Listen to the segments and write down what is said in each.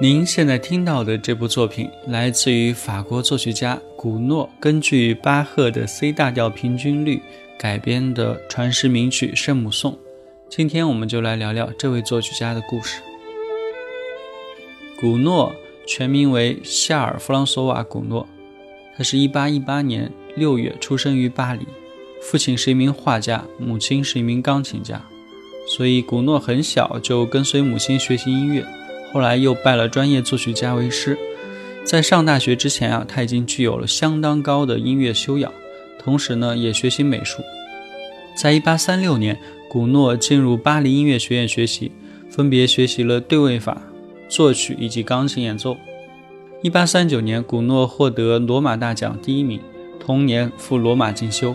您现在听到的这部作品来自于法国作曲家古诺根据巴赫的 C 大调平均律改编的传世名曲《圣母颂》。今天我们就来聊聊这位作曲家的故事。古诺全名为夏尔·弗朗索瓦·古诺，他是一八一八年六月出生于巴黎，父亲是一名画家，母亲是一名钢琴家，所以古诺很小就跟随母亲学习音乐。后来又拜了专业作曲家为师，在上大学之前啊，他已经具有了相当高的音乐修养，同时呢，也学习美术。在一八三六年，古诺进入巴黎音乐学院学习，分别学习了对位法、作曲以及钢琴演奏。一八三九年，古诺获得罗马大奖第一名，同年赴罗马进修。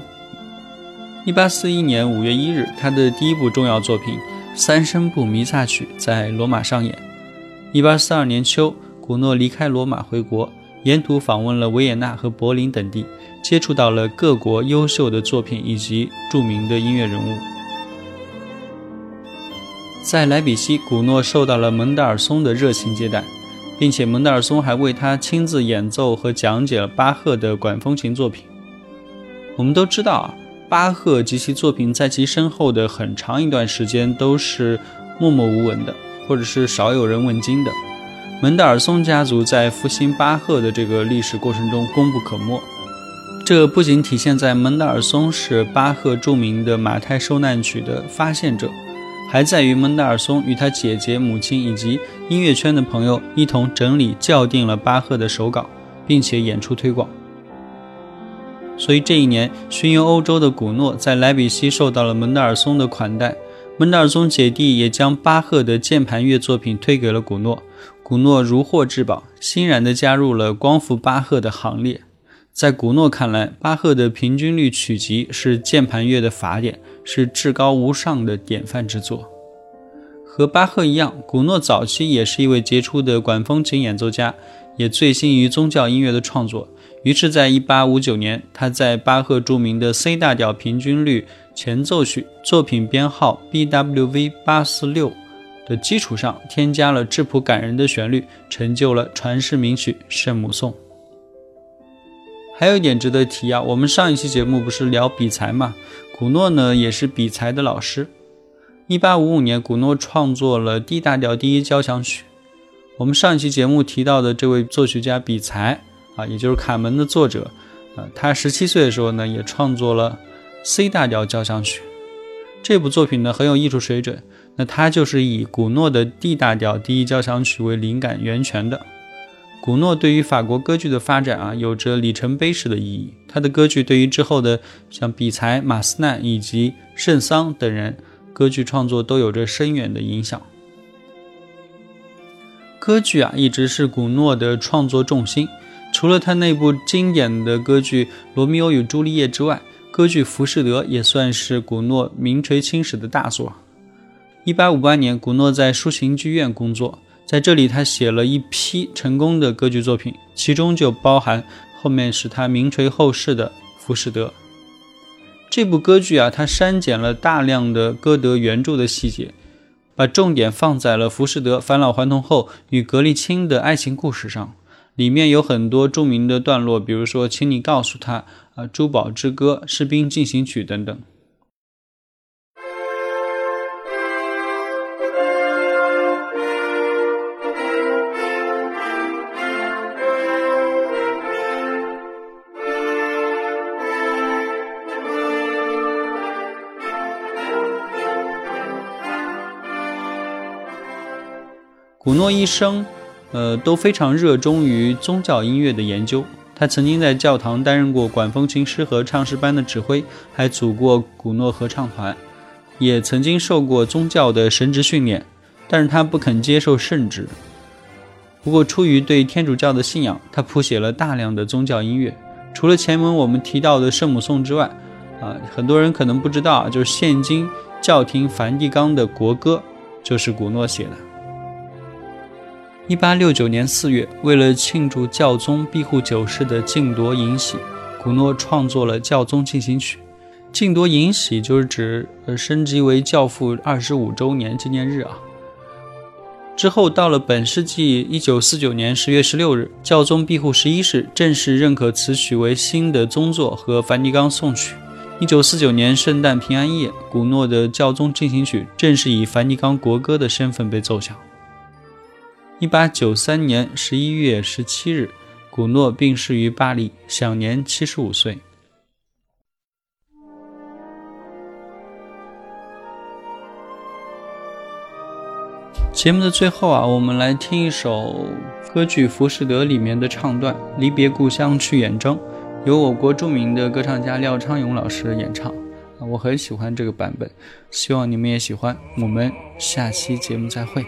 一八四一年五月一日，他的第一部重要作品《三声部弥撒曲》在罗马上演。一八四二年秋，古诺离开罗马回国，沿途访问了维也纳和柏林等地，接触到了各国优秀的作品以及著名的音乐人物。在莱比锡，古诺受到了门德尔松的热情接待，并且门德尔松还为他亲自演奏和讲解了巴赫的管风琴作品。我们都知道啊，巴赫及其作品在其身后的很长一段时间都是默默无闻的。或者是少有人问津的，门德尔松家族在复兴巴赫的这个历史过程中功不可没。这不仅体现在门德尔松是巴赫著名的《马太受难曲》的发现者，还在于门德尔松与他姐姐、母亲以及音乐圈的朋友一同整理校订了巴赫的手稿，并且演出推广。所以这一年巡游欧洲的古诺在莱比锡受到了门德尔松的款待。门德尔松姐弟也将巴赫的键盘乐作品推给了古诺，古诺如获至宝，欣然地加入了光复巴赫的行列。在古诺看来，巴赫的平均律曲集是键盘乐的法典，是至高无上的典范之作。和巴赫一样，古诺早期也是一位杰出的管风琴演奏家，也醉心于宗教音乐的创作，于是，在1859年，他在巴赫著名的 C 大调平均律前奏曲作品编号 BWV 846的基础上，添加了质朴感人的旋律，成就了传世名曲《圣母颂》。还有一点值得提啊，我们上一期节目不是聊比才嘛？古诺呢也是比才的老师。1855年，古诺创作了 D 大调第一交响曲。我们上一期节目提到的这位作曲家比才。啊，也就是《卡门》的作者，啊，他十七岁的时候呢，也创作了 C 大调交响曲。这部作品呢很有艺术水准。那他就是以古诺的 D 大调第一交响曲为灵感源泉的。古诺对于法国歌剧的发展啊，有着里程碑式的意义。他的歌剧对于之后的像比才、马斯奈以及圣桑等人歌剧创作都有着深远的影响。歌剧啊，一直是古诺的创作重心。除了他那部经典的歌剧《罗密欧与朱丽叶》之外，歌剧《浮士德》也算是古诺名垂青史的大作。1858年，古诺在抒情剧院工作，在这里他写了一批成功的歌剧作品，其中就包含后面使他名垂后世的《浮士德》这部歌剧啊。他删减了大量的歌德原著的细节，把重点放在了浮士德返老还童后与格丽钦的爱情故事上。里面有很多著名的段落，比如说，请你告诉他，啊，珠宝之歌、士兵进行曲等等。古诺一生。呃，都非常热衷于宗教音乐的研究。他曾经在教堂担任过管风琴师和唱诗班的指挥，还组过古诺合唱团，也曾经受过宗教的神职训练。但是他不肯接受圣职。不过，出于对天主教的信仰，他谱写了大量的宗教音乐。除了前文我们提到的圣母颂之外，啊，很多人可能不知道，就是现今教廷梵蒂冈的国歌就是古诺写的。一八六九年四月，为了庆祝教宗庇护九世的敬铎迎喜，古诺创作了教宗进行曲。敬铎迎喜就是指呃升级为教父二十五周年纪念日啊。之后到了本世纪一九四九年十月十六日，教宗庇护十一世正式认可此曲为新的宗座和梵蒂冈颂曲。一九四九年圣诞平安夜，古诺的教宗进行曲正式以梵蒂冈国歌的身份被奏响。一八九三年十一月十七日，古诺病逝于巴黎，享年七十五岁。节目的最后啊，我们来听一首歌剧《浮士德》里面的唱段《离别故乡去远征》，由我国著名的歌唱家廖昌永老师演唱。我很喜欢这个版本，希望你们也喜欢。我们下期节目再会。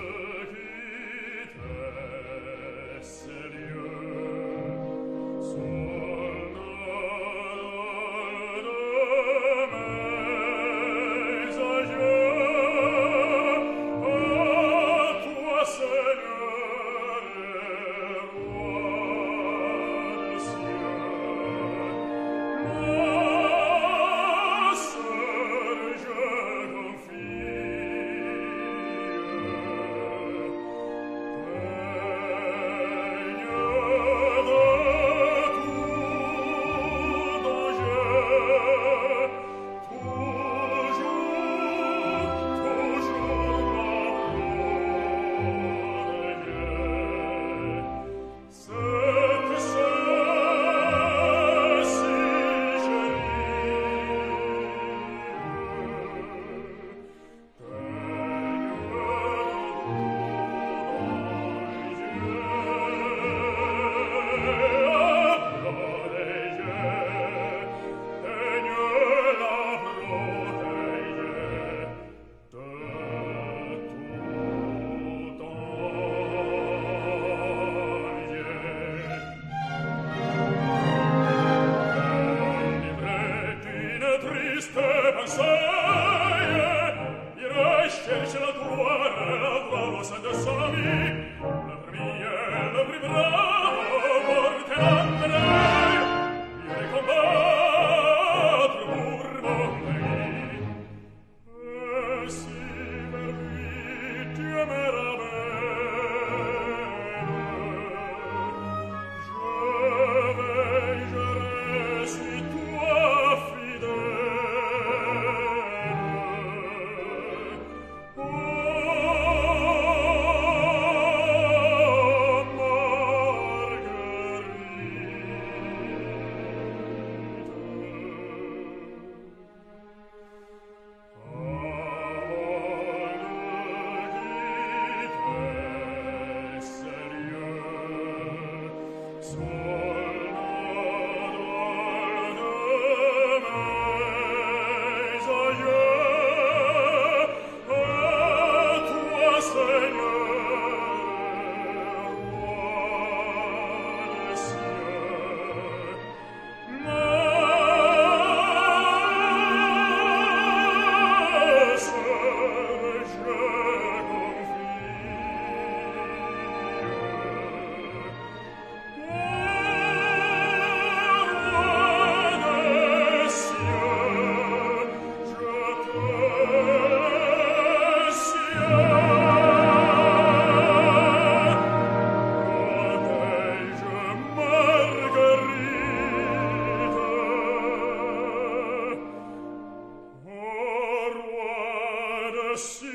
mercy.